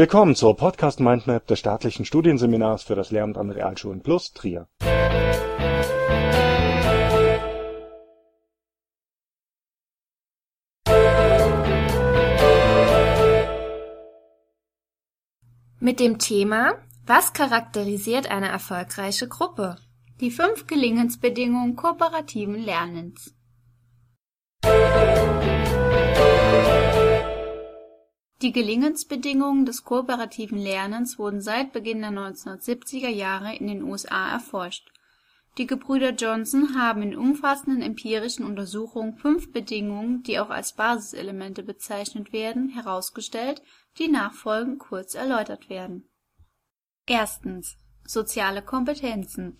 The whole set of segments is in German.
Willkommen zur Podcast Mindmap des staatlichen Studienseminars für das Lehramt an Realschulen Plus Trier. Mit dem Thema Was charakterisiert eine erfolgreiche Gruppe? Die fünf Gelingensbedingungen kooperativen Lernens. Die Gelingensbedingungen des kooperativen Lernens wurden seit Beginn der 1970er Jahre in den USA erforscht. Die Gebrüder Johnson haben in umfassenden empirischen Untersuchungen fünf Bedingungen, die auch als Basiselemente bezeichnet werden, herausgestellt, die nachfolgend kurz erläutert werden. Soziale Kompetenzen.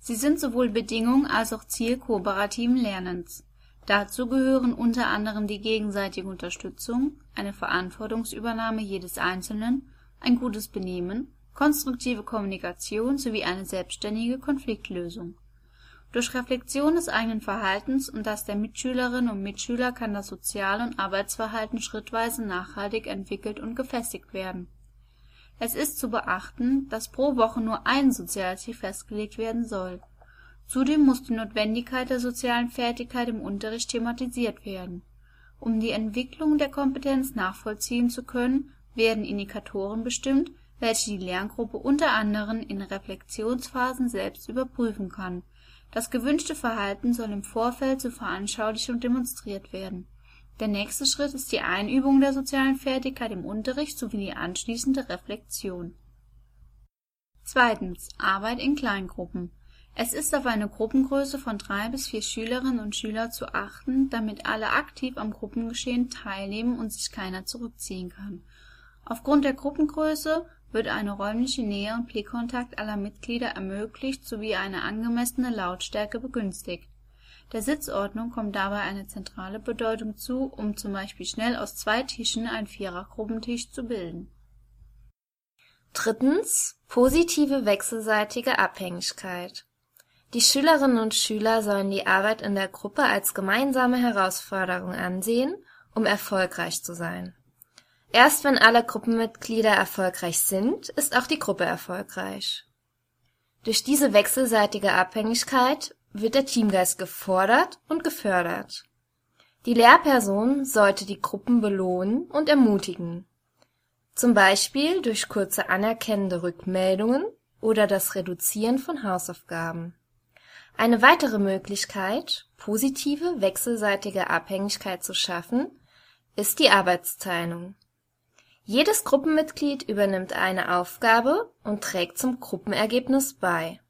Sie sind sowohl Bedingung als auch Ziel kooperativen Lernens Dazu gehören unter anderem die gegenseitige Unterstützung, eine Verantwortungsübernahme jedes Einzelnen, ein gutes Benehmen, konstruktive Kommunikation sowie eine selbstständige Konfliktlösung. Durch Reflexion des eigenen Verhaltens und das der Mitschülerinnen und Mitschüler kann das Sozial und Arbeitsverhalten schrittweise nachhaltig entwickelt und gefestigt werden. Es ist zu beachten, dass pro Woche nur ein Sozialziel festgelegt werden soll Zudem muss die Notwendigkeit der sozialen Fertigkeit im Unterricht thematisiert werden. Um die Entwicklung der Kompetenz nachvollziehen zu können, werden Indikatoren bestimmt, welche die Lerngruppe unter anderem in Reflexionsphasen selbst überprüfen kann. Das gewünschte Verhalten soll im Vorfeld zur Veranschaulichung demonstriert werden. Der nächste Schritt ist die Einübung der sozialen Fertigkeit im Unterricht sowie die anschließende Reflexion. Zweitens Arbeit in Kleingruppen es ist auf eine Gruppengröße von drei bis vier Schülerinnen und Schüler zu achten, damit alle aktiv am Gruppengeschehen teilnehmen und sich keiner zurückziehen kann. Aufgrund der Gruppengröße wird eine räumliche Nähe und Blickkontakt aller Mitglieder ermöglicht sowie eine angemessene Lautstärke begünstigt. Der Sitzordnung kommt dabei eine zentrale Bedeutung zu, um zum Beispiel schnell aus zwei Tischen einen Vierergruppentisch zu bilden. Drittens. Positive wechselseitige Abhängigkeit die Schülerinnen und Schüler sollen die Arbeit in der Gruppe als gemeinsame Herausforderung ansehen, um erfolgreich zu sein. Erst wenn alle Gruppenmitglieder erfolgreich sind, ist auch die Gruppe erfolgreich. Durch diese wechselseitige Abhängigkeit wird der Teamgeist gefordert und gefördert. Die Lehrperson sollte die Gruppen belohnen und ermutigen, zum Beispiel durch kurze anerkennende Rückmeldungen oder das Reduzieren von Hausaufgaben eine weitere Möglichkeit, positive wechselseitige Abhängigkeit zu schaffen, ist die Arbeitsteilung. Jedes Gruppenmitglied übernimmt eine Aufgabe und trägt zum Gruppenergebnis bei.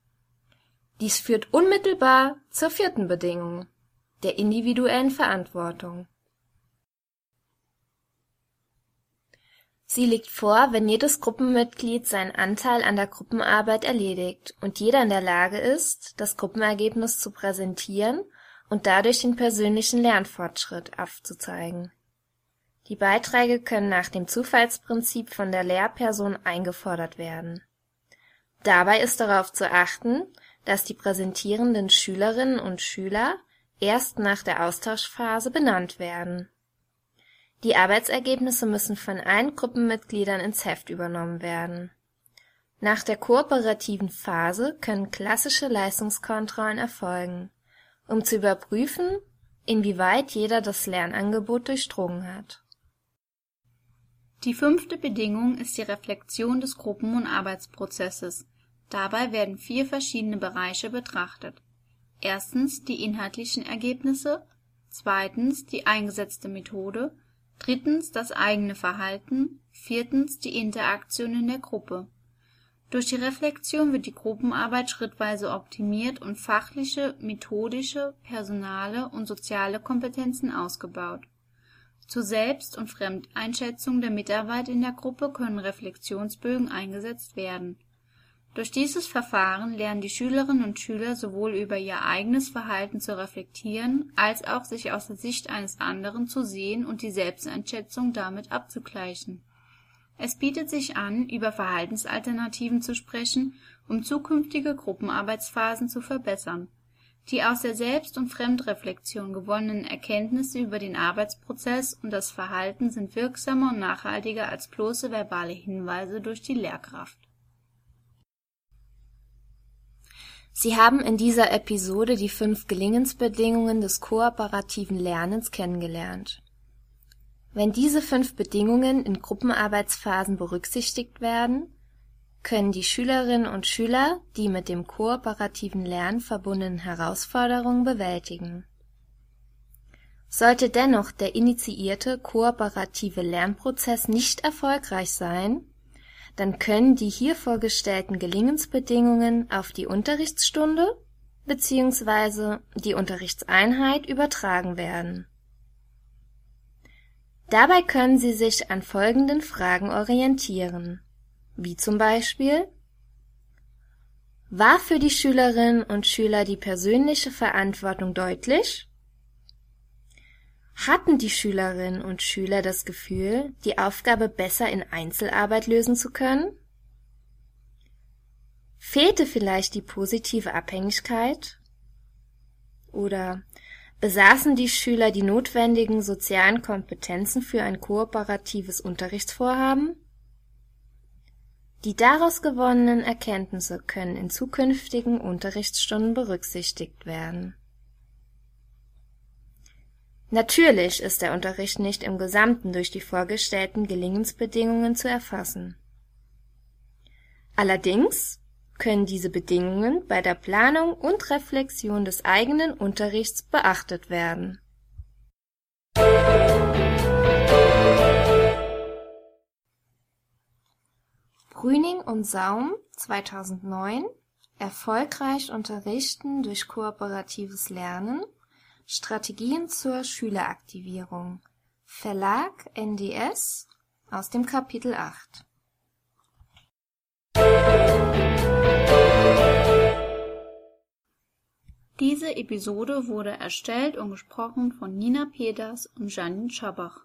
Dies führt unmittelbar zur vierten Bedingung, der individuellen Verantwortung Sie liegt vor, wenn jedes Gruppenmitglied seinen Anteil an der Gruppenarbeit erledigt und jeder in der Lage ist, das Gruppenergebnis zu präsentieren und dadurch den persönlichen Lernfortschritt aufzuzeigen. Die Beiträge können nach dem Zufallsprinzip von der Lehrperson eingefordert werden. Dabei ist darauf zu achten, dass die präsentierenden Schülerinnen und Schüler erst nach der Austauschphase benannt werden die Arbeitsergebnisse müssen von allen Gruppenmitgliedern ins Heft übernommen werden. Nach der kooperativen Phase können klassische Leistungskontrollen erfolgen, um zu überprüfen, inwieweit jeder das Lernangebot durchdrungen hat. Die fünfte Bedingung ist die Reflexion des Gruppen- und Arbeitsprozesses. Dabei werden vier verschiedene Bereiche betrachtet. Erstens die inhaltlichen Ergebnisse, zweitens die eingesetzte Methode drittens das eigene Verhalten, viertens die Interaktion in der Gruppe. Durch die Reflexion wird die Gruppenarbeit schrittweise optimiert und fachliche, methodische, personale und soziale Kompetenzen ausgebaut. Zur Selbst und Fremdeinschätzung der Mitarbeit in der Gruppe können Reflexionsbögen eingesetzt werden durch dieses Verfahren lernen die Schülerinnen und Schüler sowohl über ihr eigenes Verhalten zu reflektieren als auch sich aus der Sicht eines anderen zu sehen und die Selbsteinschätzung damit abzugleichen. Es bietet sich an, über Verhaltensalternativen zu sprechen, um zukünftige Gruppenarbeitsphasen zu verbessern. Die aus der Selbst und Fremdreflexion gewonnenen Erkenntnisse über den Arbeitsprozess und das Verhalten sind wirksamer und nachhaltiger als bloße verbale Hinweise durch die Lehrkraft. Sie haben in dieser Episode die fünf Gelingensbedingungen des kooperativen Lernens kennengelernt. Wenn diese fünf Bedingungen in Gruppenarbeitsphasen berücksichtigt werden, können die Schülerinnen und Schüler die mit dem kooperativen Lernen verbundenen Herausforderungen bewältigen. Sollte dennoch der initiierte kooperative Lernprozess nicht erfolgreich sein, dann können die hier vorgestellten Gelingensbedingungen auf die Unterrichtsstunde bzw. die Unterrichtseinheit übertragen werden. Dabei können Sie sich an folgenden Fragen orientieren, wie zum Beispiel War für die Schülerinnen und Schüler die persönliche Verantwortung deutlich? Hatten die Schülerinnen und Schüler das Gefühl, die Aufgabe besser in Einzelarbeit lösen zu können? Fehlte vielleicht die positive Abhängigkeit? Oder besaßen die Schüler die notwendigen sozialen Kompetenzen für ein kooperatives Unterrichtsvorhaben? Die daraus gewonnenen Erkenntnisse können in zukünftigen Unterrichtsstunden berücksichtigt werden Natürlich ist der Unterricht nicht im Gesamten durch die vorgestellten Gelingensbedingungen zu erfassen. Allerdings können diese Bedingungen bei der Planung und Reflexion des eigenen Unterrichts beachtet werden. Brüning und Saum 2009 Erfolgreich unterrichten durch kooperatives Lernen Strategien zur Schüleraktivierung. Verlag NDS aus dem Kapitel 8. Diese Episode wurde erstellt und gesprochen von Nina Peters und Janine Schabach.